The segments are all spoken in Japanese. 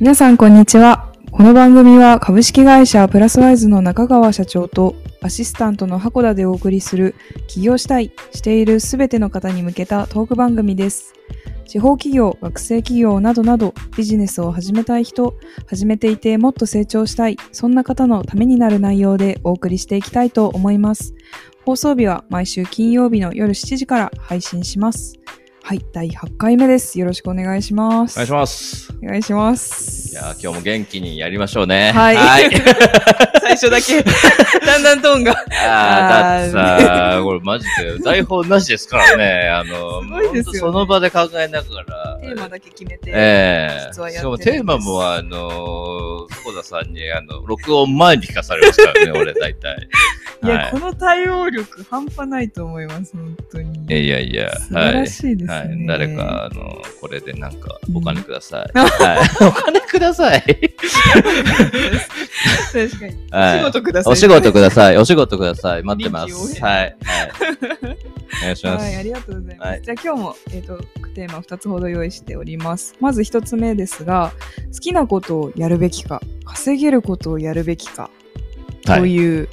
皆さんこんにちは。この番組は株式会社プラスワイズの中川社長とアシスタントの箱田でお送りする起業したい、しているすべての方に向けたトーク番組です。地方企業、学生企業などなどビジネスを始めたい人、始めていてもっと成長したい、そんな方のためになる内容でお送りしていきたいと思います。放送日は毎週金曜日の夜7時から配信します。はい、第8回目です。よろしくお願いします。お願いします。お願いします。いやー今日も元気にやりましょうね。はいはい。最初だけ、だんだんトーンが。あーだってさ、これマジで台本なしですからね。あの、すごいですよねその場で考えながら。テーマだけ決めて。ええ実はやってるんですしかもテーマも、あの、福田さんに、あの、録音前に聞かされますからね、俺大体。いや、はいこの対応力半端ないと思います、本当に。いやいや、素晴らしいですね。はい。誰か、あの、これでなんか、お金ください。はい。お金ください。確かに。はいお仕事ください。お仕事ください。お仕事ください。待ってます。はい。はい。お願いします。はい、ありがとうございます。はいじゃあ今日も、えっ、と、テーマ2つほど用意しております。まず1つ目ですが、好きなことをやるべきか、稼げることをやるべきか、とはい。いう、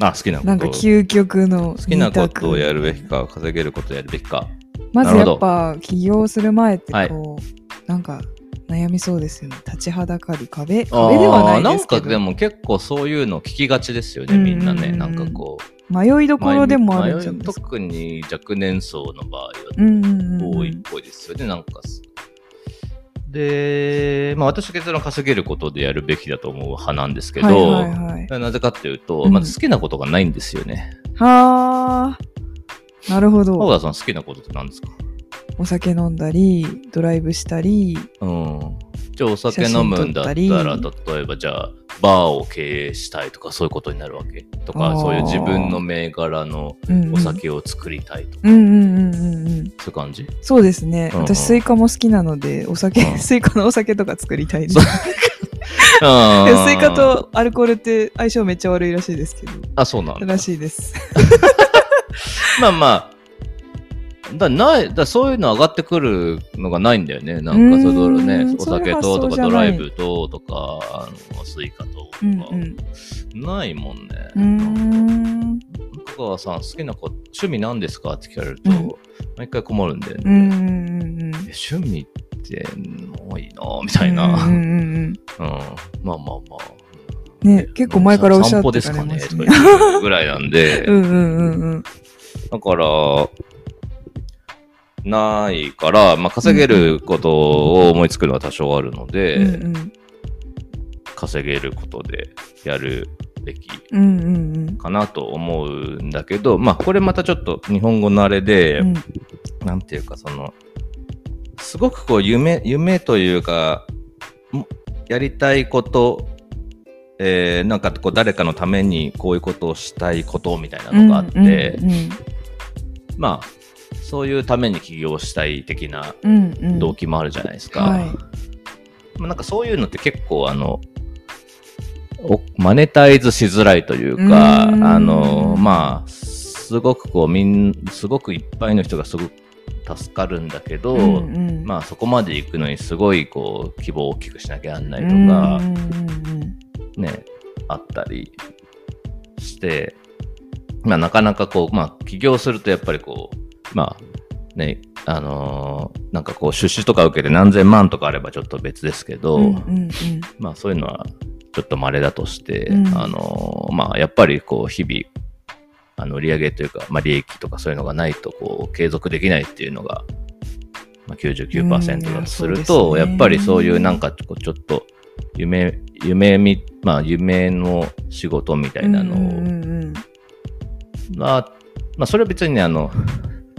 あ、好きなこと。なんか究極の好きなことをやるべききか、稼げることをやるべきか。まずやっぱ起業する前ってはい。こう、なんか悩みそうですよね。立ちはだかる壁。壁ではないですけなんかでも結構そういうの聞きがちですよね、みんなね。うんうん。うんなんかこう。迷いどころでもあるんじゃないですか。特に若年層の場合はうんうんうんうん。多いっぽいですよね、なんかす。で、まあ私は結論稼げることでやるべきだと思う派なんですけど、はいはいはい。なぜかっていうと、うん。まず好きなことがないんですよね。はあなるほ小ど田さん好きなことって何ですか？お酒飲んだりドライブしたりうん。じゃあお酒飲むんだったら、例えばじゃあ、バーを経営したいとかそういうことになるわけ？とか、そういう自分の銘柄のお酒を作りたいとか、うんうんうんうんうん。そういう感じ？そうですね、うんうん。私ススイカも好きなのでお酒、うん。スイカのお酒とか作りたいです スイカとアルコールって相性めっちゃ悪いらしいですけど。あ、そうなんだ。らしいです まあまあ、だないだそういうの上がってくるのがないんだよね。なんかそういううーねん、お酒ととかドライブととか、あのスイカととか、うんうん。ないもんね。うーん。香川さん、好きなこと、趣味何ですか？って聞かれると、うん。毎回困るんだよね。うんうんうんえ趣味って多いなみたいな。うんうんうんうんまあまあまあ。ね結構前からおっしゃって散歩ですかねとかぐらいなんで、うんうんうんうんだから、ないから、まあ、稼げることを思いつくのは多少あるので、うんうん稼げることでやるべきかなと思うんだけど、まあ、これまたちょっと日本語のあれで、うんなんていうか、その、すごくこう、夢、夢というか、やりたいこと、えーなんかこう、誰かのためにこういうことをしたいことみたいなのがあって、まあ、そういうために起業したい的な動機もあるじゃないですか。はい。まあ、なんかそういうのって結構あの、おマネタイズしづらいというか、うあの、まあ、すごくこう、みん、すごくいっぱいの人がすごく助かるんだけど、うんうん。まあそこまで行くのにすごいこう、希望を大きくしなきゃなんないとか、うんうんうん。ね、あったりして、まあなかなかこう、まあ起業するとやっぱりこう、まあね、あのーなんかこう出資とか受けて何千万とかあればちょっと別ですけど、うんうんうん。まあそういうのはちょっと稀だとして、うん。あのーまあやっぱりこう日々、あの売上というか、まあ利益とかそういうのがないとこう継続できないっていうのが、まあ、99%だとすると、うんいやね。やっぱりそういうなんかちょっと夢、夢み、まあ夢の仕事みたいなのを、うんうんうんまあ、まあそれは別にね、あの、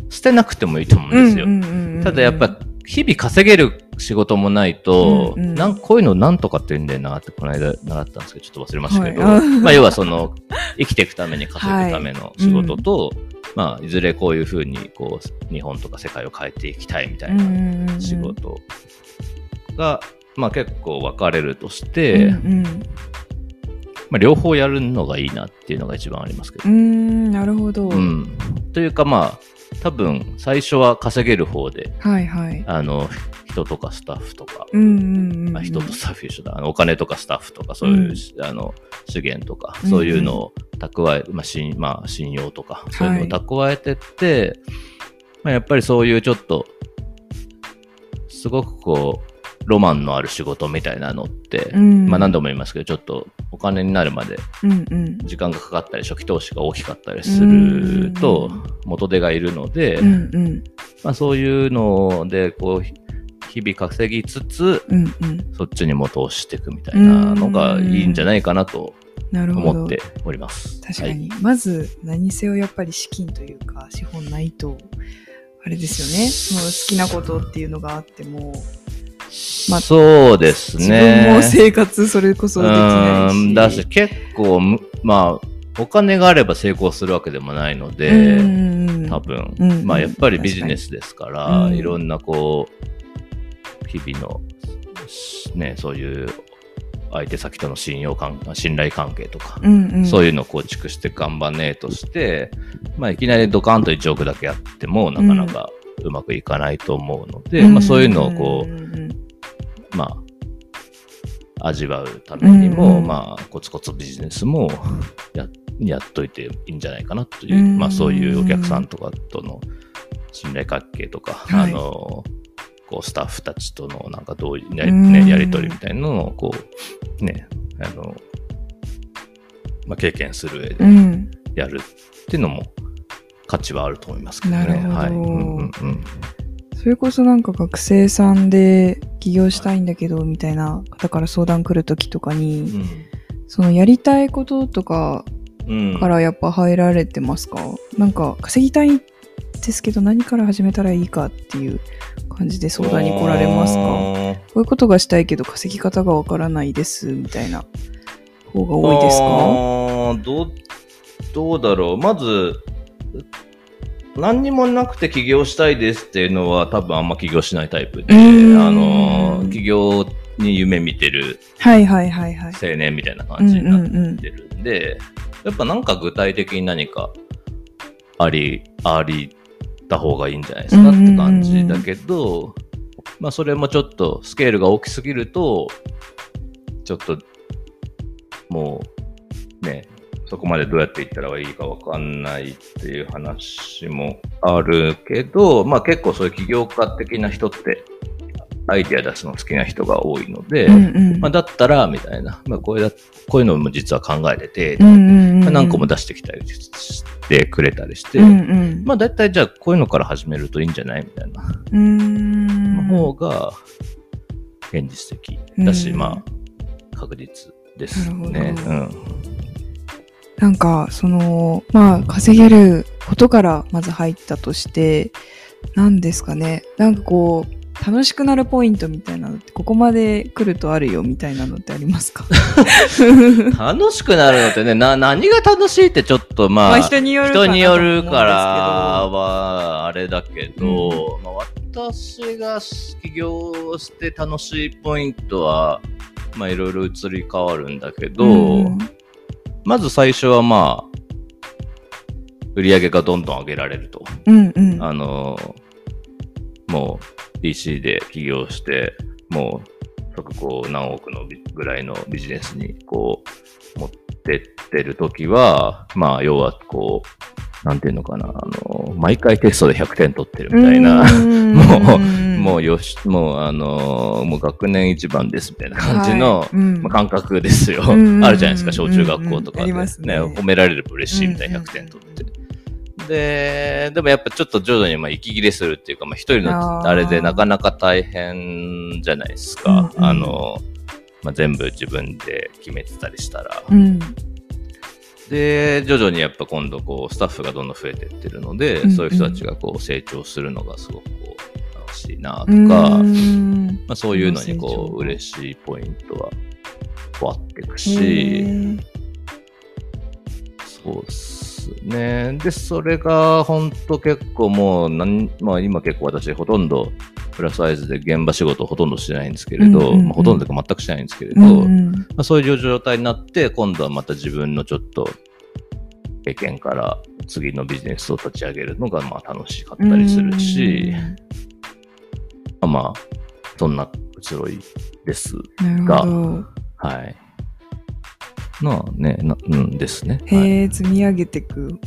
捨てなくてもいいと思うんですよ。うんうんうんうんただやっぱ日々稼げる仕事もないと、うんうん。なんこういうのなんとかって言うんだよなってこの間習ったんですけど、ちょっと忘れましたけど、はい。あまあ要はその、生きていくために稼ぐための仕事と、まあいずれこういうふうにこう、日本とか世界を変えていきたいみたいなな仕事が、まあ結構分かれるとして、うんうんまあ両方やるのがいいなっていうのが一番ありますけど。うーんなるほど、うん。というかまあ、多分最初は稼げる方で、はいはい。あの、人とかスタッフとか、うんうんうんうん。まあ、人とスタッフ一緒だ。あのお金とかスタッフとかそういう、あの資源とかそういうのを蓄え、まあ信まあ、信用とかそういうのを蓄えてって、まあ、やっぱりそういうちょっとすごくこうロマンのある仕事みたいなのって、うんまあ何度も言いますけどちょっとお金になるまで。時間がかかったり初期投資が大きかったりするとうん元手がいるので、うんうん。まあ、そういうのでこうひ日々稼ぎつつうんうん。そっちにも投資していくみたいなのがいいんじゃないかなと。思っております。確かに、まず何せよやっぱり資金というか資本ないとあれですよねその好きなことっていうのがあってもまあそうです自ね。分も生活それこそできなういし。ん。だし結構むまあお金があれば成功するわけでもないのうで、んうん。多分、うんまあやっぱりビジネスですから、うん。いろんなこう日々のねそういう相手先との信用関信頼関係とか、うんうん、そういうのを構築して頑張んねえとして、まあ、いきなりドカンと1億だけやってもなかなかうまくいかないと思うので、まあ、そういうのをこんんんう、まあ、味わうためにも、うんまあ、コツコツビジネスも ややっといていいんじゃないかなという、うんまあ、そういうお客さんとかとの信頼関係とか、はい。あの、こうスタッフたちとのなんかどういうや,、うんね、やり取りみたいなのをこうねあの、まあ、経験する上でうん。やるっていうのも価値はあると思いますけどね。はい。うんうんうんそれこそなんか学生さんで起業したいんだけどみたいな方から相談来るときとかに、そのやりたいこととかうん。からやっぱ入られてますか、なんか稼ぎたいですけど何から始めたらいいかっていう感じで相談に来られますか？こういうことがしたいけど稼ぎ方がわからないですみたいな方が多いですか？どうだろう。まず、何にもなくて起業したいですっていうのは多分あんま起業しないタイプで、あの、起業に夢見てるはいはいはいはい。青年みたいな感じになってるんで、やっぱなんか具体的に何かあり、ありた方がいいんじゃないですかって感じだけど、まあそれもちょっとスケールが大きすぎると、ちょっともうね、そこまでどうやっていったらいいかわかんないっていう話もあるけど、まあ結構そういう起業家的な人ってアイデア出すの好きな人が多いので、うんうん。まあ、だったら、みたいな、まあ、こういうだこういうのも実は考えてて、うんうんうん。まあ何個も出してきたりしてくれたりして、うんうん。まあ、だいたいじゃあこういうのから始めるといいんじゃないみたいな。うーん。方が現実的だし、うん。まあ、確実ですなね。うん。なんかそのまあ稼げることからまず入ったとして何ですかね。なんかこう楽しくなるポイントみたいなのってここまで来るとあるよみたいなのってありますか？楽しくなるのってね、な、何が楽しいってちょっとまあ、まあ人によるかな人によるからは、あれだけど、まあ、私が起業して楽しいポイントは、まあいろいろ移り変わるんだけど、うんまず最初はまあ、売り上げがどんどん上げられると。うんうんあの、もう DC で起業して、もう即こう何億のビぐらいのビジネスにこう持ってってるときは、まあ要はこう、なんていうのかな、あの、毎回テストで100点取ってるみたいな、もうもうよし、もうあの、もう学年一番ですみたいな感じの、はい。うん。まあ、感覚ですよ。あるじゃないですか、小中学校とかで、ありますね。褒められると嬉しいみたいな100点取って。で、でもやっぱちょっと徐々にまあ息切れするっていうか、まあ一人のあれでなかなか大変じゃないですか。うんうん。あの、まあ、全部自分で決めてたりしたら。うんで、徐々にやっぱ今度こうスタッフがどんどん増えてってるので、うんうん。そういう人たちがこう成長するのがすごくこう楽しいなとか、うん。まあ、そういうのにこう嬉しいポイントはこうあっていくへし、ーそうっすね。で、それが本当結構もうなん、まあ今結構私ほとんどプラスサイズで現場仕事ほとんどしてないんですけれど、うんうんうんまあ、ほとんどというか全くしてないんですけれど、うんうんまあ、そういう状態になって、今度はまた自分のちょっと経験から次のビジネスを立ち上げるのがまあ楽しかったりするし、まあ、そんな移ろいです。なるほど。はい。まあね、なうんですね。はいへえ、積み上げていく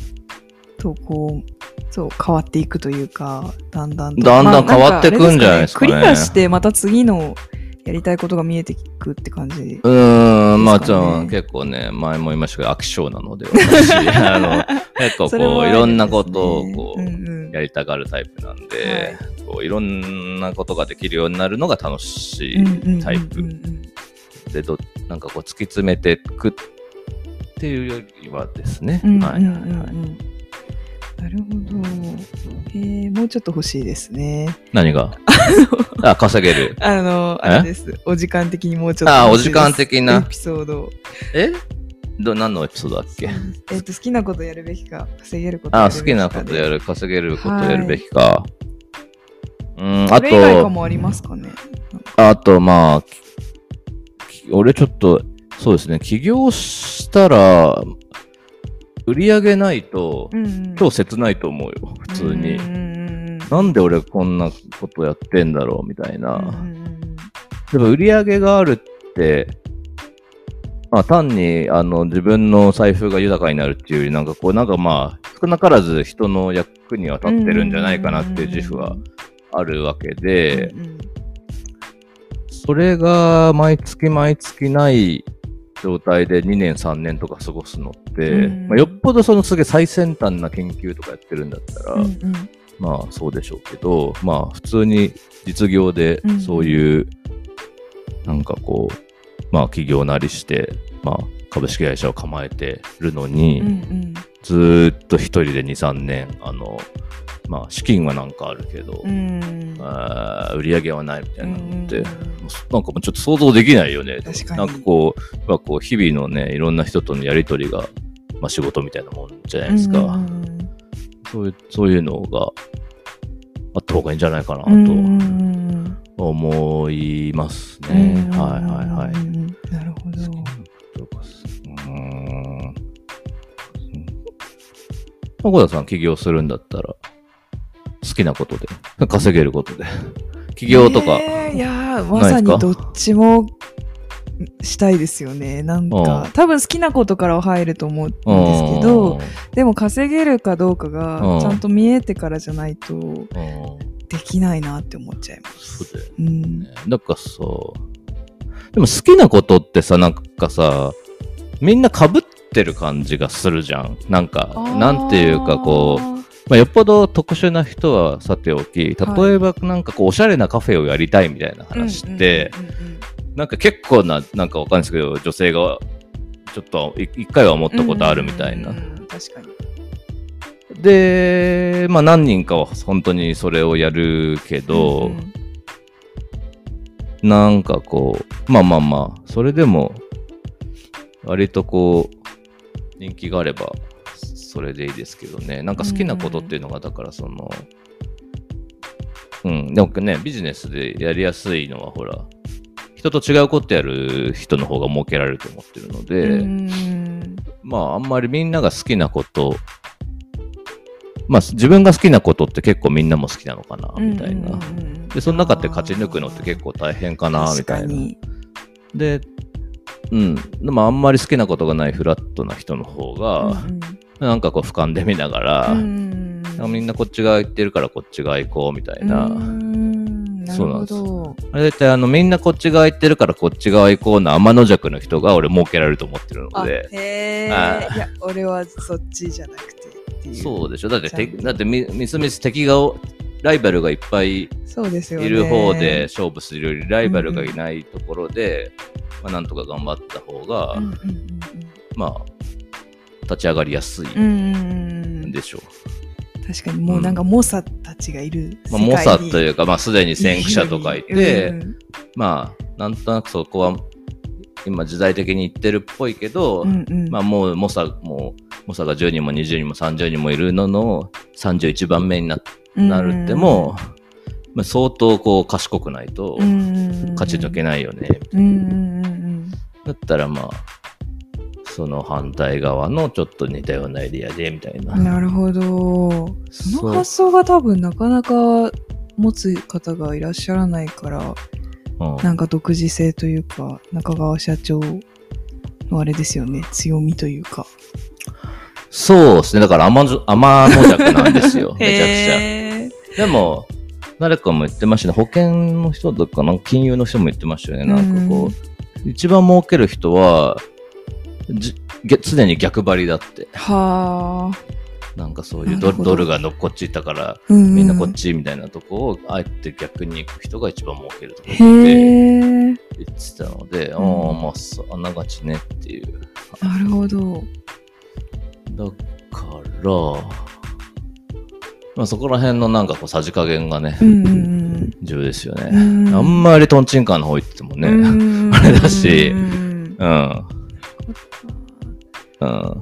と、こう、そう、変わっていくというか、だんだんと。だんだんまあ変わってくんじゃないですかねクリアして、また次のやりたいことが見えてくって感じ。うーん、まあ、ですかねじゃあ、結構ね、前も言いましたけど、飽き性なので、私、あの、結構こう、それもあるいろんなことをこう、うんうんやりたがるタイプなんで、こういろんなことができるようになるのが楽しうんうんうんうんいタイプで、どなんかこう突き詰めていくっていうよりはですね。うんうんうんはいはいはい。うんなるほど。へえ、もうちょっと欲しいですね。何が？あ、稼げる。あの、え？あれです。お時間的にもうちょっとあ、お。時間的な？エ。ピソード。え？ど何のエピソードだっけ？えっと、好きなことやるべきか、稼げることあ、やるべきか好きなことやる。る、稼げることやるべきか。うん、あと、もありますかね？あと、まあ、き俺ちょっと、そうですね、起業したら、売り上げないと、うんうん。超切ないと思うよ、普通に。なんで俺こんなことやってんだろうみたいな。うん。でも売り上げがあるって、まあ単にあの自分の財布が豊かになるっていうより、なんかこう、なんかまあ、少なからず人の役には立ってるんじゃないかなっていう自負はあるわけで、うんうん。それが毎月毎月ない状態で2年3年とか過ごすのって、うん。まあ、よっぽどそのすげえ最先端な研究とかやってるんだったら、うんうん。まあそうでしょうけど、まあ普通に実業でうんそういう、なんかこう、まあ企業なりして、まあ株式会社を構えてるのに、うんうんずーっと一人で2、3年、あの、まあ資金はなんかあるけど、うんあー売り上げはないみたいなのって、うんなんかもうちょっと想像できないよね。確かになんかこう、まあ、こう日々のね、いろんな人とのやりとりが、まあ仕事みたいなもんじゃないですか。うんうんそういう、そういうのがあった方がいいんじゃないかなうんうんと思いますね。はいはいはい。なるほど。箱田さん起業するんだったら、好きなことで、稼げることで。起業とか、えーいやーまさにどっちもしたいですよね。なんうんか多分好きなことからは入ると思うんですけど、でも稼げるかどうかうんがちゃんと見えてからじゃないとできないなって思っちゃいます。そうだようんね。なんかさ、でも好きなことってさ、なんかさ、みんな被ってる感じがするじゃん。なんか、なんていうかこう、まあ、よっぽど特殊な人はさておき、例えばなんかこう、おしゃれなカフェをやりたいみたいな話って、なんか結構な、なんかわかんないですけど、女性がちょっとい一回は思ったことあるみたいな。確かに。で、まあ何人かは本当にそれをやるけど、うんうん。なんかこう、まあまあまあ、それでも、割とこう、人気があれば、それでいいですけどね。なんか好きなことっていうのが、だからその、うん、なんかね、ビジネスでやりやすいのは、ほら、人と違うことやる人の方が儲けられると思ってるので、うんまあ、あんまりみんなが好きなこと、まあ、自分が好きなことって結構みんなも好きなのかな、みたいな。で、その中で勝ち抜くのって結構大変かな、みたいな。で、うん。でもあんまり好きなことがないフラットな人の方が、うんなんかこう俯瞰で見ながら、うんみんなこっち側行ってるからこっち側行こうみたいな。うんなるほど。あれ絶対あのみんなこっち側行ってるからこっち側行こうの天の弱の人が俺儲けられると思ってるのあで。へあえ。いや、俺はそっちじゃなくて。そうでしょだってだってみみすみす敵がライバルがいっぱい。いる方で勝負するよりライバルがいないところで、まあ、なんとか頑張った方が、うんうんうんまあ立ち上がりやすいうんうんうん。でしょう。確かにもうなんか猛者たちがいるまあ、猛者というか、まあ、すでに先駆者とかいて、うんまあ、なんとなくそこは、今時代的に言ってるっぽいけど、うんうん。まあ、もう猛者、もう、猛者が10人も20人も30人もいるのの31番目にななるっても、まあ、相当こう賢くないと勝ち抜けないよね。だったらまあ、その反対側のちょっと似たようなエリアでみたいな。なるほど。その発想が多分なかなか持つ方がいらっしゃらないから、うんなんか独自性というか、中川社長のあれですよね、強みというか。そうですね。だから天の弱なんですよ。めちゃくちゃ。でも、誰かも言ってましたね。保険の人とか、なんか金融の人も言ってましたよね。なんかこう、一番儲ける人は、じげ常に逆張りだって。はあ。なんかそういうドドルがのこっち行ったから、みみんなこっちみたいなとこを、あえて逆に行く人が一番儲けるとかってえ。言ってたので、ああ、んまあ、そうあながちねっていう。なるほど。だから、まあそこら辺のなんかこうさじ加減がねう、んうん重要ですよね。うん。あんまりトンチンカンの方行ってもね、うんあれだしうんうん。うん。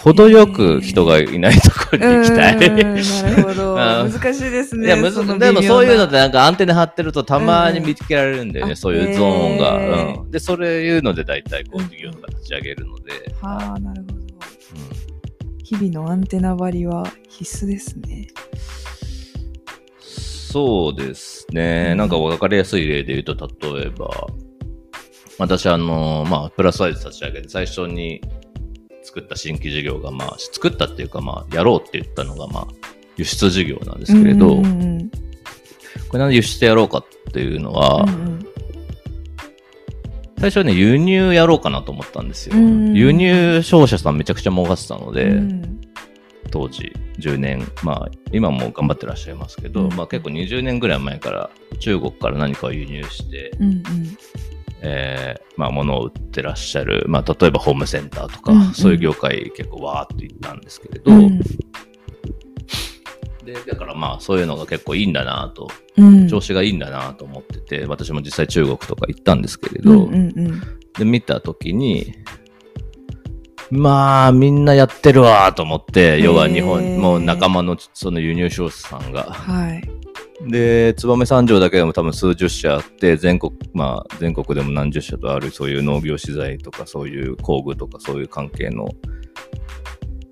程よく人がいないところに行きたい。うんなるほど。うん難しいですね。いや、むずでもそういうのっ微てなんかアンテナ張ってるとたまに見つけられるんだよね、うんそういうゾーンが。へーうん。で、それいうので大体こう事業とか立ち上げるので。はあ、なるほど。うん日々のアンテナ張りは必須ですね。そうですね。うん。なんか分かりやすい例で言うと、例えば、私、あの、まあ、プラスサイズ立ち上げて、最初に作った新規事業が、まあ、作ったっていうか、まあ、やろうって言ったのが、まあ、輸出事業なんですけれど、うんうんうん。これなんで輸出やろうかっていうのは、うんうん最初はね、輸入やろうかなと思ったんですよ。うん。輸入商社さんめちゃくちゃ儲かってたので、うん。当時10年、まあ今も頑張ってらっしゃいますけど、うん。まあ結構20年ぐらい前から中国から何かを輸入して、うんうん。えーまあ物を売ってらっしゃる、まあ例えばホームセンターとか、うんうん。そういう業界結構わーっと行ったんですけれど、うん。で、だからまあそういうのが結構いいんだなと、うん。調子がいいんだなと思ってて、私も実際中国とか行ったんですけれど、うんうんうん。で、見たときに、まあ、みんなやってるわと思って、要は日本、もう仲間のその輸入商社さんが。はい。で、燕三条だけでも多分数十社あって、全国、まあ、全国でも何十社とある、そういう農業資材とか、そういう工具とか、そういう関係の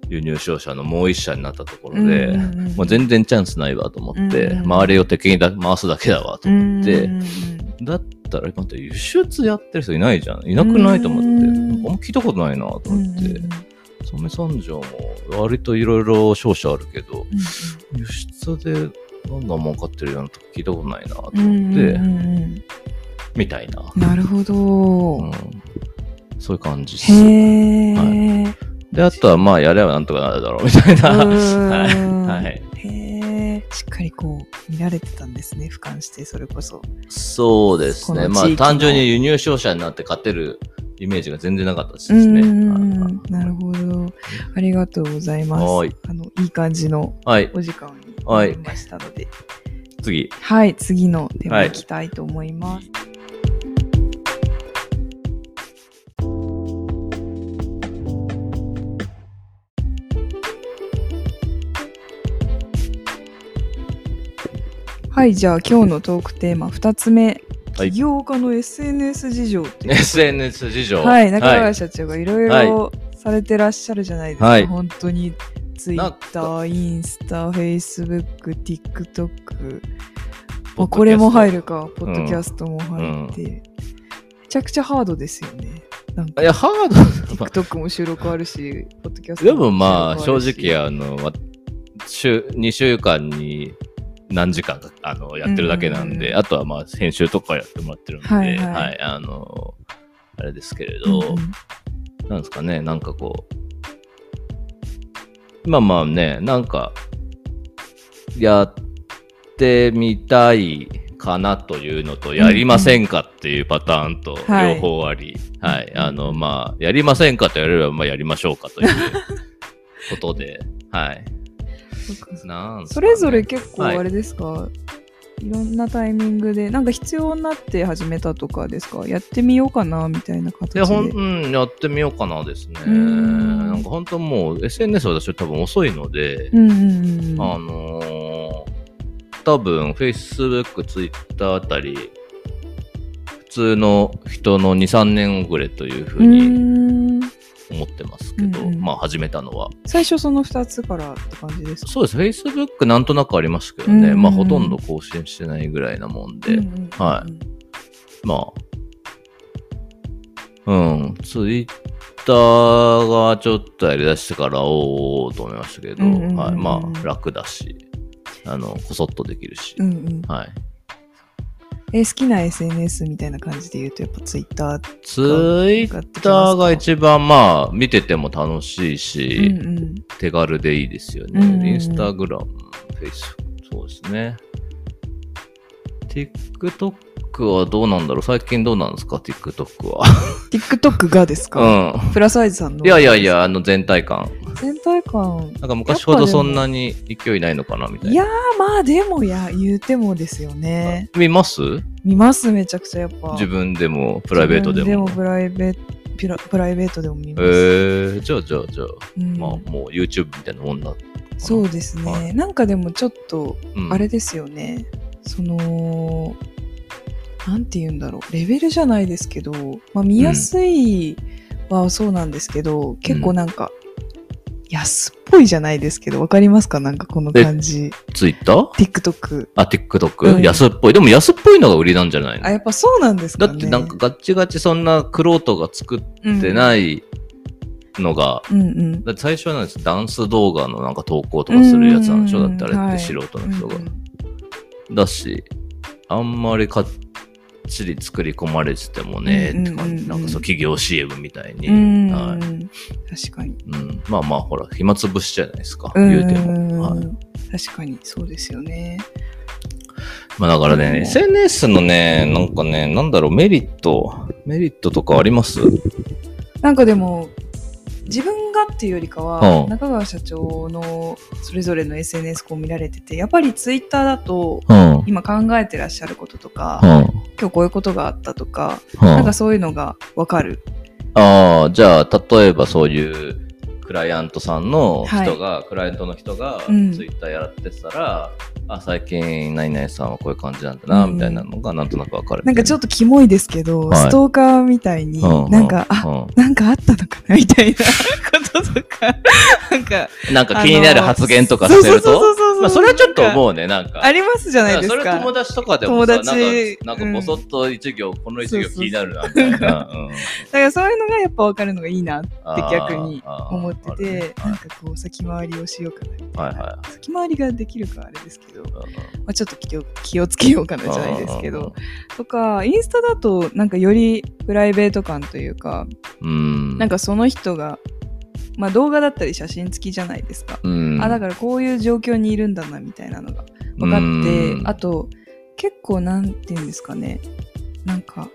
輸入商社のもう一社になったところで、うんうんうんもう全然チャンスないわと思って、うんうん周りを敵にだ回すだけだわと思って、うんうんだったら、待って、輸出やってる人いないじゃん。いなくないと思って。うんなんかあんま聞いたことないなとうん思って。うんうん染三条も割といろいろ商社あるけど、うん輸出でどんどん儲かってるようなとこ聞いたことないなと思って、みたいな、なるほど。うん。そういう感じです。へえ。で、あとはまあやればなんとかなるだろうみたいな。はいはいしっかりこう見られてたんですね。俯瞰してそれこそ。そうですね。まあ単純に輸入商社になって勝てるイメージが全然なかったですうんね。なるほど。ありがとうございます。はいあのいい感じのはい。お時間にはないりましたので、次。はい、次のテーマはいいきたいと思います。はい、じゃあ今日のトークテーマ2つ目、はい。起業家の SNS 事情っていう。SNS 事情。はい、中はい。川社長がいろいろされてらっしゃるじゃないですか。はい。本当にツイッター、インスタ、フェイスブック、TikTok、まあ、これも入るか、ポッドキャストも入って、うめちゃくちゃハードですよね。なんか。いや、ハード、ま あ TikTok も収録あるし、ポッドキャストでもまあ、正直、あの、わ週、2週間に何時間か、あの、やってるだけなんで、うんあとはまあ、編集とかやってもらってるんで、ははい。い、はいあの、あれですけれど、うんうん。なんですかね、なんかこう、まあまあね、なんか、やってみたいかなというのと、やりませんかっていうパターンと、はい。両方あり、はい、あの、まあ、やりませんかとやれば、まあ、やりましょうかということで、はい。なんそれぞれ結構はいあれですか、い、ろんなタイミングで、なんか必要になって始めたとかですか？やってみようかなみたいな形で。ほん、うん、やってみようかなですね。ん。なんか本当もう、SNS は私は多分遅いので、うんうんうん。あのー多分 Facebook、Twitter あたり、普通の人の2、3年遅れというふううに思ってますけど、うんうん。まあ始めたのは。最初その2つからって感じですか？そうです。Facebook なんとなくありますけどね、うんまあほとんど更新してないぐらいなもんで、うんうんうんはまあ、うん、ツイッターがちょっとやりだしてから、おーおーと思いましたけど、うんうんうんうん。はい、まあ、楽だし、あの、こそっとできるし、うんうん。はい。え、好きな SNS みたいな感じで言うと、やっぱツイッターツイッターが一番まあ見てても楽しいし、うんうん。手軽でいいですよね。うんうんうんインスタグラム、フェイス、そうですね。TikTok はどうなんだろう？最近どうなんですか ?TikTok は。TikTok がですか、うプラスアイズさんの？ん。いやいやい。や、あの全体感。全体感。なんか昔ほどそんなに勢いないのかなみたいな。いやー、まあでもや、言うてもですよね。見ます？見ます、めちゃくちゃやっぱ。自分でも、プライベートでも。自分でもプライベート、プラプライベートでも見えます。ー、じゃあじゃあじゃあ、うんまあもう YouTube みたいなもんだ。そうですね、はいなんかでもちょっと、うんあれですよね。その、なんて言うんだろう。レベルじゃないですけど、まあ見やすいはそうなんですけど、結構なんか、安っぽいじゃないですけど、わかりますか？なんかこの感じ。Twitter? TikTok。あ、TikTok?、うん安っぽい。でも安っぽいのが売りなんじゃないの？あ、やっぱそうなんですかね。だってなんかガッチガチそんなクロートが作ってい。ないのが、うんうん。だって最初はなんですダンス動画のなんか投稿とかするやつなんでしょ、うんうんだってあれはいって素人の人が。うんうんだし、あんまりかっちり作り込まれててもね、って感じなんかそう企業 CM みたいに。うん、はい確かに。うん、まあまあほら、暇つぶしじゃないですか、うん言うても。はい確かにそうですよね。まあだからね、うん SNS のね、なんかね、なんだろう、メリット、メリットとかあります？なんかでも自分がっていうよりかは、うん中川社長のそれぞれの SNS こう見られててやっぱりツイッターだとうん。うん。今考えてらっしゃることとか、うん。今日こういうことがあったとか、なんかそういうのがわかる。ああ、じゃあ、例えばそういうクライアントさんの人が、クライアントの人がうん。ツイッターやってたら、あ、最近、何々さんはこういう感じなんだな、うん。みたいなのがなんとなくわかる。な。んかちょっとキモいですけど、はい。ストーカーみたいに、うんなんか、あ、うん。なんかあったのかなみたいなこととか、なんか、なんか気になる発言とかしてると、そうまあ、それはちょっと思うね、なんか。ありますじゃないですか。それ友達とかでもさ、友達。なんか、なんかぼそっと一行、この一行気になるな、みたいな。うん。だからそういうのがやっぱ分かるのがいいなって逆に思ってて、ね。なんかこう先回りをしようかなみたいな、はい。は先回りができるかあれですけど、まいあ、ちょっと気を気をつけようかなじゃないですけうんどとかインスタだとなんかよりプライベート感というか、うん。なんかその人が、まあ、動画だったり写真付きじゃないですか、うん、あだからこういう状況にいるんだなみたいなのが分かって、うん。あと結構なんていうんですかね。なんか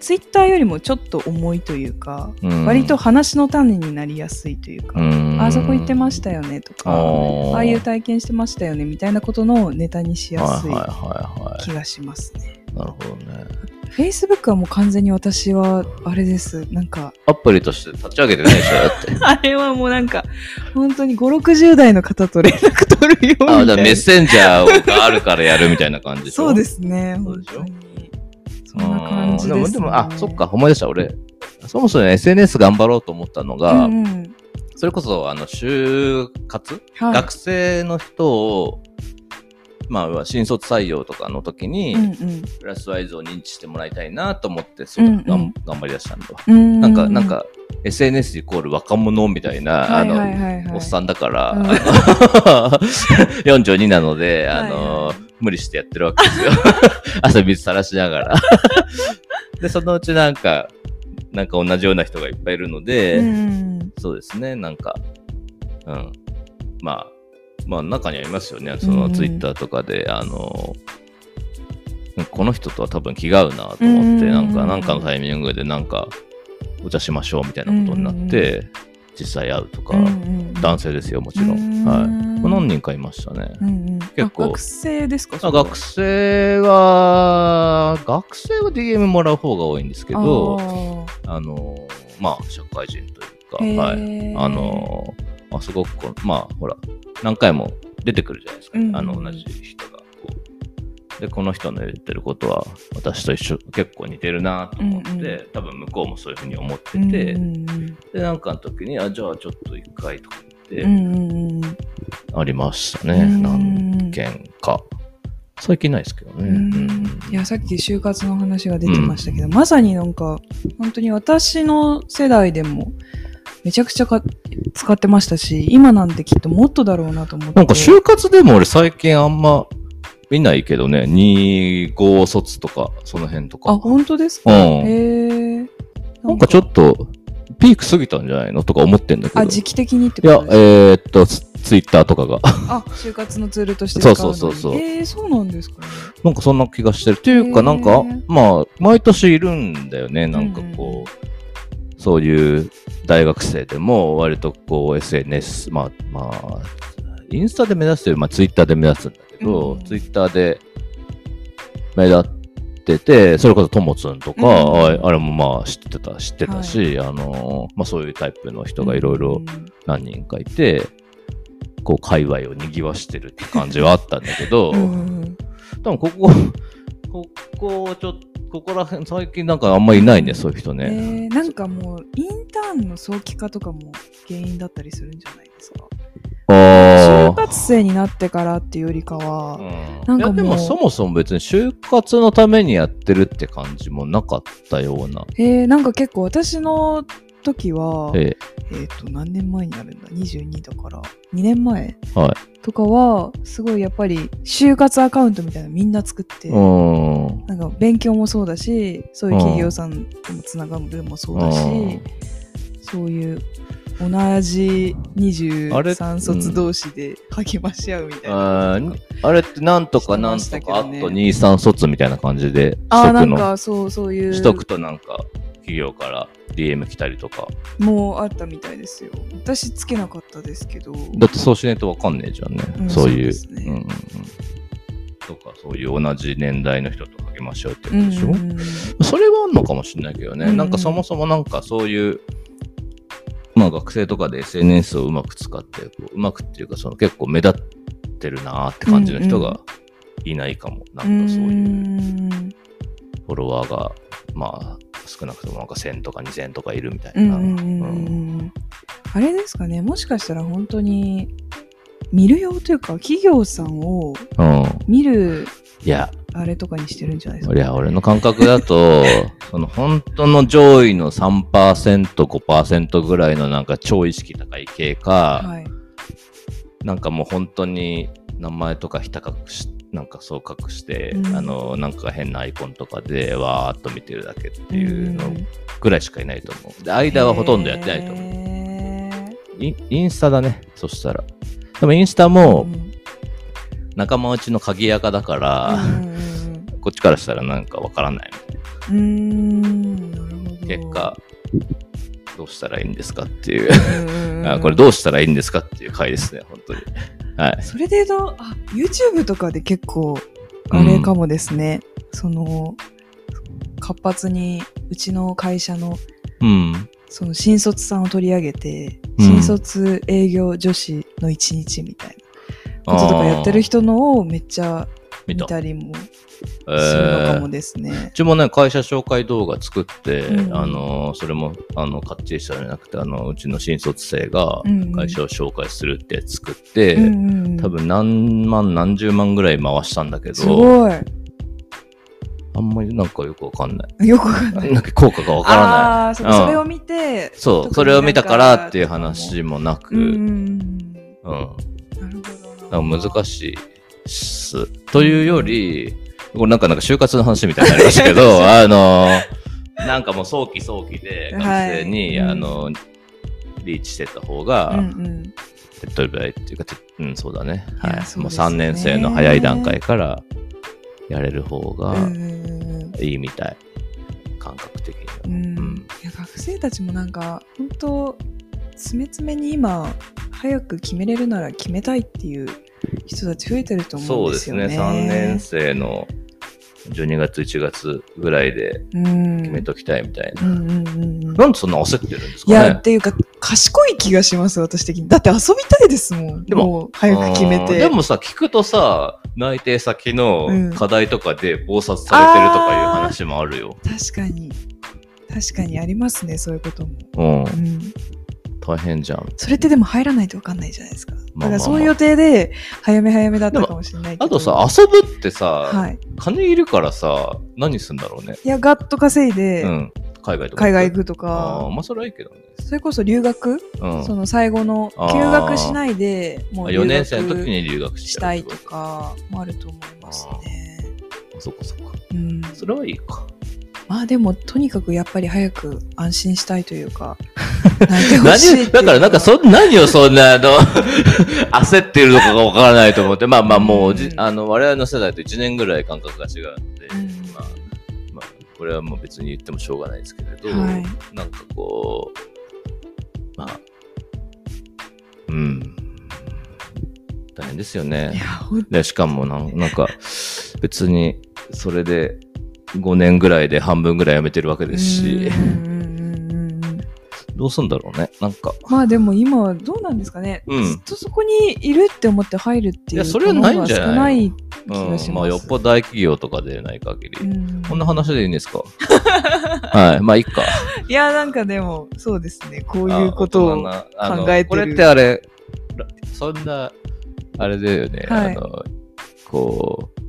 ツイッターよりもちょっと重いというか、うん。割と話の種になりやすいというか、うん。あそこ行ってましたよねとかあー。ああいう体験してましたよねみたいなことのネタにしやすいはいはいはいは気がしますね。い。なるほどね。Facebook はもう完全に私はあれです。なんかアプリとして立ち上げてないでしょだって。あれはもうなんか本当に560代の方と連絡取るようみたいな。あ、じゃあメッセンジャーがあるからやるみたいな感じでしょ？そうですね本当に。そんな感じです、ね、うんでも、でも、あ、そっか、思い出した。俺、そもそも SNS 頑張ろうと思ったのが、うんうん。それこそ、あの、就活、はい。学生の人を、まあ、新卒採用とかの時に、プラスワイズを認知してもらいたいなと思って、そう、うんうん頑張り出したんだわ。うんなんか、なんか、SNS イコール若者みたいな、あの、おっさんだから、うんあの 42なので、あの、はいはい無理してやってるわけですよ。汗水さらしながら。で、そのうちなんか、なんか同じような人がいっぱいいるので、うんそうですね、なんか、うん。まあ、まあ中にありますよね、そのうん。ツイッターとかで、あの、この人とは多分気が合うなと思って、うん。なんか、なんかのタイミングでなんか、お茶しましょうみたいなことになって、実際会うとか、うんうん男性ですよ、もちろうん。ん。はい。何人かいましたね。うんうん。結構。あ学生ですかあ学生は、学生は DM もらう方が多いんですけど、あの、まあ、社会人というか、はい。あの、まあ、すごくこう、まあ、ほら、何回も出てくるじゃないですか。うんあの、同じ人が。こうで、この人の言ってることは、私と一緒、結構似てるなと思って、うんうん多分向こうもそういうふうに思ってて、うんで、うんなんかの時に、あ、じゃあちょっと一回とか言って、うんうんうんありましたね。うん何件か。最近ないですけどね。うんいやさっき就活の話が出てましたけど、まさになんか本当に私の世代でもめちゃくちゃか使ってましたし今なんてきっともっとだろうなと思ってなんか就活でも俺最近あんま見ないけどね、2、5卒とか、その辺とか。あ本当ですか、うんへえなんかちょっと、ピーク過ぎたんじゃないのとか思ってんだけど。あ時期的にっていやこと、ですか？えー、っと、ツツイッターとかが。あ就活のツールとして使うそうそうそうそうえー、そうなんですかねなんかそんな気がしてる。っていうか、なんか、まあ、毎年いるんだよね。なんかこう、そういう大学生でも、割とこう、SNS、まあ、まあ、インスタで目指すというより、まあ、ツイッターで目指すんだけど、うん。ツイッターで目立ってて、それこそともつんとか、うん。ああれもまあ知ってた、知ってたし、あの、まあそういうタイプの人がいろいろ何人かいて、こう、界隈を賑わしてるって感じはあったんだけど、多分ここ、ここ、ちょっと、ここら辺、最近なんかあんまいないね、そういう人えね。ー、なんかもうインターンの早期化とかも原因だったりするんじゃないですか？就あ活生になってからっていうよりかは、あ。なんかでもそもそも別に就活のためにやってるって感じもなかったような。えー、なんか結構私の時は、ええっ、と、何年前になるんだ ?22 だから、2年前えはい。とかは、すごいやっぱり、就活アカウントみたいなのみんな作って、うーん。なんか勉強もそうだし、そういう企業さんともつながるもそうだし、うんそういう同じあれ23卒同士で励まし合うみたいな。あーあれってなんとかなんとか、あとしてましたけどね2、3卒みたいな感じで、ああ、な。んかそう、そういう。取得となんか、企業から DM 来たりとか。もうあったみたいですよ。私つけなかったですけど。だってそうしないとわかんねえじゃんね。うんそういう。そうんうんうんとか、そういう同じ年代の人と励まし合うってうんことでしょ、うんうんそれはあんのかもしれないけどね。うんうんなんかそもそもなんかそういう、まあ学生とかで SNS をうまく使って、こううまくっていうかその結構目立ってるなーって感じの人がいないかも。なんかそういううんフォロワーが、まあ少なくともなんか1000とか2000とかいるみたいな。あれですかね。もしかしたら本当に見る用というか企業さんをうん。見るいや、あれとかにしてるんじゃないですか。いや、俺の感覚だと、その本当の上位の3%、5%ぐらいのなんか超意識高い系か、はい。なんかもう本当に名前とかひた隠し、なんかそう隠して、うんあの、なんか変なアイコンとかでわーっと見てるだけっていうのんぐらいしかいないと思う。で、間はほとんどやってないと思う。へインインスタだね、そしたら。でもインスターもうん仲間内の鍵垢だから、こっちからしたらなんかわからない。うんうんなるほど結果、どうしたらいいんですかっていう。うんうんうんあこれどうしたらいいんですかっていう回ですね、本当に。はい。それで言うと、あ、YouTube とかで結構、あれかもですね。その、活発に、うちの会社の、うん。その新卒さんを取り上げて、うん新卒営業女子の一日みたいなこととかやってる人のをめっちゃ見見た。たりもえするのかもーですねう。ちもね、会社紹介動画作って、うんあの、それも、あの、かっちりしたんじゃなくて、あの、うちの新卒生が会社を紹介するって作って、うんうんうん多分何万何十万ぐらい回したんだけすど、ごい。あんまりなんかよくわかんない。よくわかんない。なんか効果がわからない。ああー、そううんそれを見て、そう、それを見たからっていう話もなく、うんうん。なるほど難しいっす。というより、これなんかなんか就活の話みたいになりましたけど、あの、なんかもう早期早期で学生に、はいあの、リーチしてった方が、うんうん。手っ取り早いっていうか、手うん、そうだね。はい。もうそうですね3年生の早い段階からやれる方がいいみたい。感覚的には。うんうんいや学生たちもなんか本当詰め詰めに今早く決めれるなら決めたいっていう人たち増えてると思そううんでね。ですすよね。3年生の12月、1月ぐらいでうん決めときたいみたいな。うんうんうんうんなんでそんな焦ってるんですいや、かねっていうか、賢い気がします、私的に。だって遊びたいですもん。でももう、早く決めて。うんでもさ、聞くとさ、内定先のうん課題とかで暴殺されてるとかいう話もあるよ。確かに。確かにありますね、そういうことも。うん。うん。大変じゃん。それってでも入らないと分かんないじゃないですか。だからそういう予定で、早め早めだったかもしれないけど。あとさ、遊ぶってさ、はい。金いるからさ、何すんだろうね。いや、ガッと稼いで、うん。海外とか。海外行くとああ、か、まあそれはいいけどね。それこそ留学、うん。その最後の休学しないで、もう留4年生の時学に留学したいとかもあると思いますね。あそっかそっか。うん、それはいいか。まあでも、とにかくやっぱり早く安心したいというか、何だからなんかそ、何をそんな、あの、焦ってるのかがわからないと思って、まあまあもうじ、うんあの、我々の世代と1年ぐらい感覚が違うので、うん。まあ、まあ、これはもう別に言ってもしょうがないですけれど、はい。なんかこう、まあ、うん、大変ですよいね。で、しかもなん、なんか、別に、それで、5年ぐらいで半分ぐらい辞めてるわけですし、どうすんだろうね。なんか、まあでも今はどうなんですかね、うんずっとそこにいるって思って入るっていういやそれはないんじゃない？少ない気うんがします。まあ、よっぽど大企業とかでない限り。うんこんな話でいいんですか？はい。まあ、いいか。いや、なんかでも、そうですね。こういうことを。考えてるこれってあれ、らそんな、あれだよね。はいあの、こう、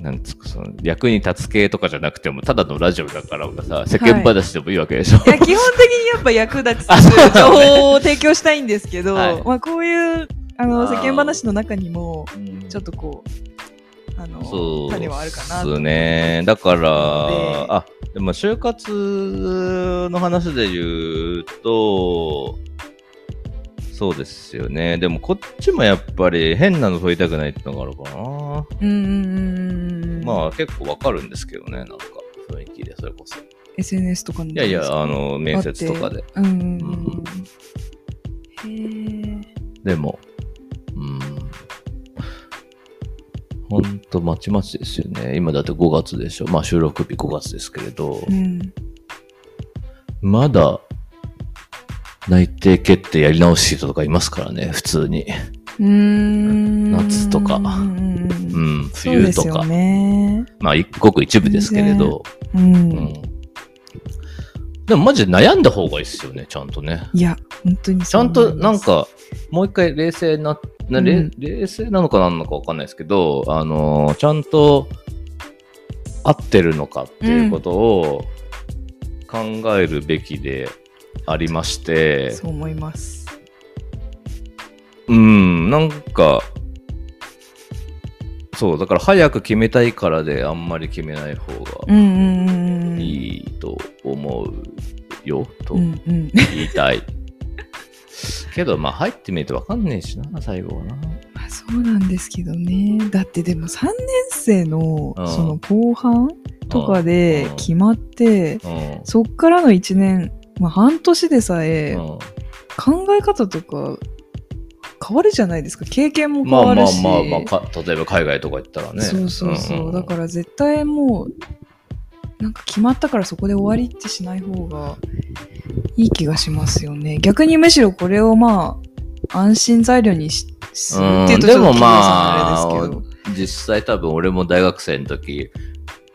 なんつうか、その、役に立つ系とかじゃなくても、ただのラジオだからさ、世間話でもいいわけでしょ。いや、基本的にやっぱ役立つ情報を提供したいんですけど、はい。まあこういう、あの、世間話の中にも、うん。ちょっとこう、あの、種はあるかなとですね。だから、であ、でも就活の話で言うと、そうですよね。でもこっちもやっぱり変なの取りたくないってのがあるかな。うん。まあ結構わかるんですけどね、なんか雰囲気で、それこそ。い SNS とかの。やいや、あの、面接とかで。。うんうんうん。へえ。でも、うん。ほんとまちまちですよね。今だって5月でしょ。まあ収録日5月ですけれど、うん。まだ内定決定やり直し人とかいますからね、普通に。うーん。夏とかうん冬とか。ね。まあ一ごく一部ですけれど、う。うんん。でもマジで悩んだ方がいいですよね、ちゃんとね。いや、本当にちゃんとなんか、か、もう一回冷静な、なれうん冷静なのかなんのかわかんないですけど、あのーちゃんと合ってるのかっていうことを考えるべきでありまして、そう思います。うん、なんか、そう、だから早く決めたいからであんまり決めない方が。いいと思うよ、とうんうん。言いたい。けど、まあ入ってみるとわかんねえしな、最後はな。まあそうなんですけどね。だってでも3年生のうんその後半とかでうん決まって、うん。そっからの1年、まあ半年でさえうん考え方とか変わるじゃないですか。経験も変まあまあわるし。まあまあか、例えば海外とか行ったらね。そうそうそう。んんんだから絶対もう、なんか決まったからそこで終わりってしない方がいい気がしますよね。逆にむしろこれをまあ、安心材料にしするっていうとちょっとうんでもまあれですけど。あ、実際多分俺も大学生の時、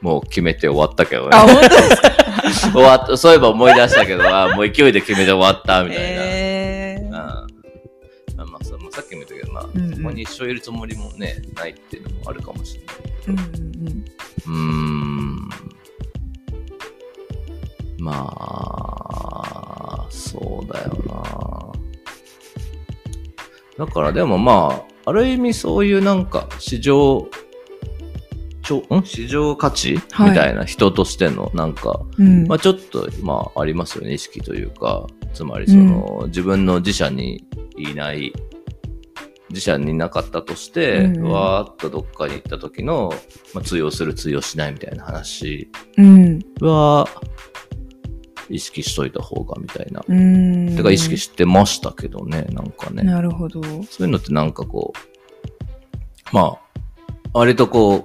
もう決めて終わったけどね。あ、本当ですか？終わった、そういえば思い出したけど、あもう勢いで決めて終わった、みたいな。えーうんまあまあさまあさっきも言ったけど、まあ、うんうんそこに一生いるつもりもね、ないっていうのもあるかもしれない。うんうんうーん。まあ、そうだよな。だからでもまあ、ある意味そういうなんか市場、ちょん？市場価値、はいみたいな人としてのなんか、うん。まあちょっとまあありますよね、意識というか、つまりその、自分の自社にいない、自社にいなかったとして、うんうんわーっとどっかに行った時の、まあ、通用する通用しないみたいな話うん。は、意識しといた方がみたいな。うん。てか意識してましたけどね、なんかね。なるほど。そういうのってなんかこう、まあ、割とこう、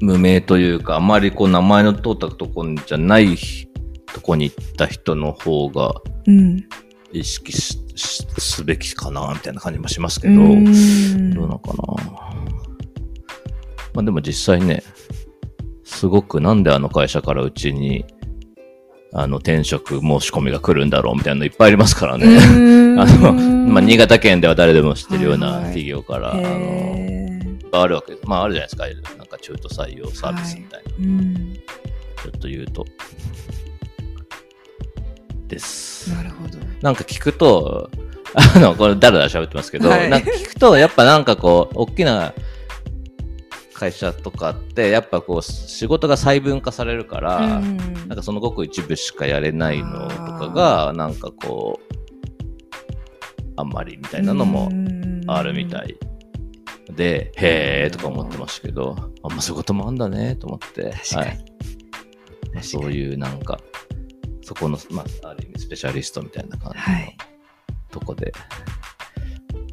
無名というか、あまりこう名前の通ったとこじゃないとこに行った人の方がうん。意識ししすべきかな、みたいな感じもしますけうど、んどうなのかな。まあでも実際ね、すごくなんであの会社からうちに、あの、転職申し込みが来るんだろうみたいなのいっぱいありますからね。あの、まあ、新潟県では誰でも知ってるようなはいはい企業から、あの、へあるわけです。まあ、あるじゃないですか。なんか中途採用サービスみたいな。ーうん。ちょっと言うと。です。なるほど。なんか聞くと、あの、これだらだら喋ってますけど、はいなんか聞くと、やっぱなんかこう、大きな会社とかって、やっぱこう、仕事が細分化されるから、うんなんかそのごく一部しかやれないのとかが、なんかこう、あんまりみたいなのもあるみたいで、へーとか思ってましたけど、あんまそういうこともあんだねと思って。はいまあ、そういうなんか、そこの、まあ、ある意味スペシャリストみたいな感じのはいとこで、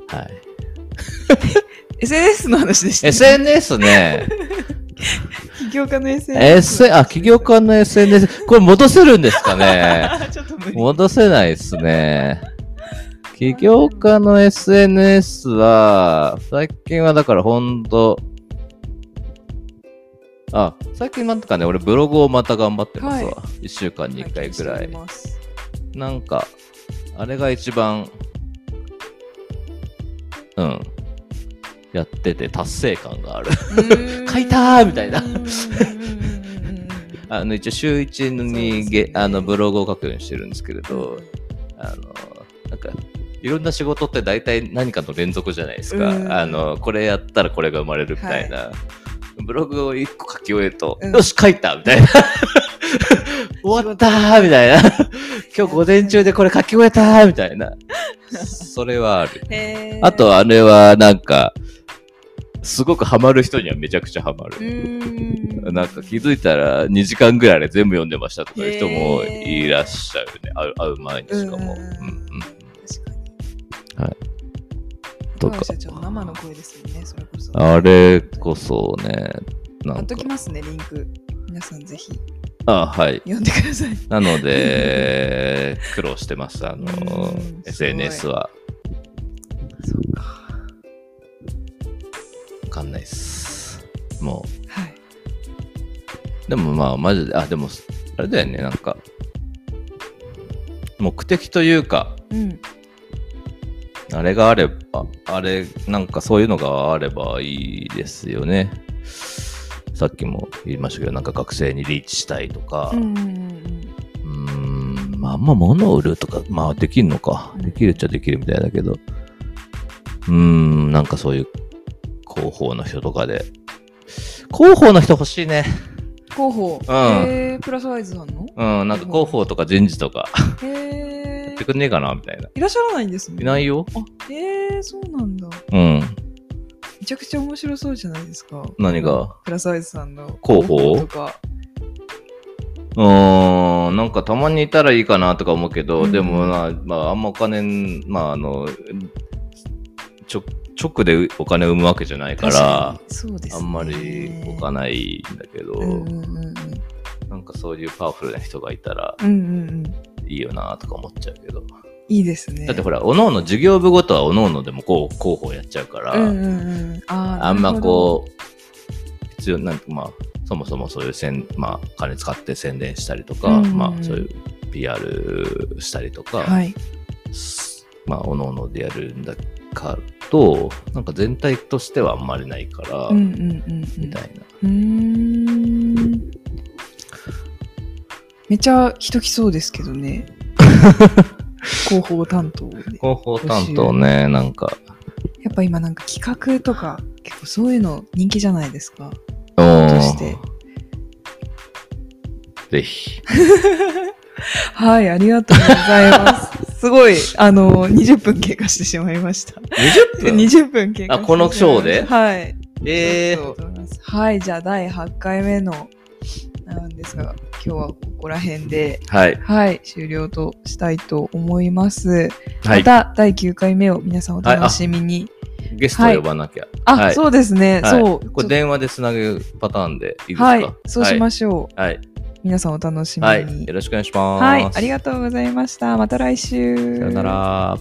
はい。SNS の話でした、ね。SNS ね、起業家の SNS。S、あ、起業家の SNS、これ戻せるんですかね ちょっと無理。戻せないですね。起業家の SNS は、最近はだからほんと、あ、最近なんとかね、俺ブログをまた頑張ってますわ。は1週間に1回ぐらい。拝見しており。ます。なんか、あれが一番、うん、やってて達成感がある。書いたーみたいな。あの、一応週一にげ、あの、ブログを書くようにしてるんですけれど、あの、なんか、いろんな仕事って大体何かの連続じゃないですか。うんあの、これやったらこれが生まれるみたいな。ブログを一個書き終えると、うんよし、書いたみたいな。終わったーみたいな。今日午前中でこれ書き終えたーみたいな。それはある。あと、あれはなんか、すごくハマる人にはめちゃくちゃハマる。なんか気づいたら2時間ぐらいで全部読んでましたとかいう人もいらっしゃるね。会う前にしかも。うん。はい。とか。社長の生の声ですよね、それこそ。あれこそね、なんか貼っとき。ますね、リンク。皆さんぜひあ、はい。読んでください。なので、苦労してます。あのうん、SNS は。そうか。わかんないっす。もはい。う。でもまあ、マジで、あ、でも、あれだよね、なんか、目的というか、うん。あれがあれば、あれ、なんかそういうのがあればいいですよね。さっきも言いましたけど、なんか学生にリーチしたいとか、うんうんまあ、あん。ま物を売るとか、まあできるのか。できるっちゃできるみたいだけど、うーん、なんかそういう広報の人とかで、広報の人欲しいね。広報。うん。へープラスワイズさんの？うん、なんか広報とか人事とか、へやえって。くんねえかなみたいな。いらっしゃらないんですね。いないよ。あ、へえ、そうなんだ。うん。めちゃくちゃ面白そうじゃないですか。何が？プラスワイズさんの広報？とか。うーん、なんかたまにいたらいいかなとか思うけど、うんでもな、まあ、あんまお金、まあ、あの、ちょ、直でお金を生むわけじゃないから、ね。あんまり置かないんだけど、うんうんうんうん。なんかそういうパワフルな人がいたらうんうんうん。いいよなとか思っちゃうけど。いいですね。だってほら、おのおの事業部ごとはおのおのでもこう、広報やっちゃうから、うんうんうん。あーあんまこう、必要、なんかまあ、そもそもそういうせん、まあ、金使って宣伝したりとか、うんうんうんまあ、そういう PR したりとか、どはい。すまあ、おのおのでやるんだかと、なんか全体としてはあんまりないから、うんうんうんうん。みたいな。めちゃ人来そうですけどね。広報担当で。広報担当ね、なんか、やっぱ今なんか企画とか結構そういうの人気じゃないですか。として。ぜひ。はい、ありがとうございます。すごい、あの、20分経過してしまいました。20分？20分経過してしまいましたあこのショーで？はい。えそうだと思いますはい、じゃあ第8回目のなんですが、今日はここら辺で、ー、はい。はい、終了としたいと思います。はい。また第9回目を皆さんお楽しみに。ゲストを呼ばなきゃ。あ、はいそうですね、はいそう。これ電話でつなぐパターンでいいですか？はい、そうしまししょう。はい。皆さんお楽しみに。はい。よろしくお願いします。はい、ありがとうございました。また来週。さよなら。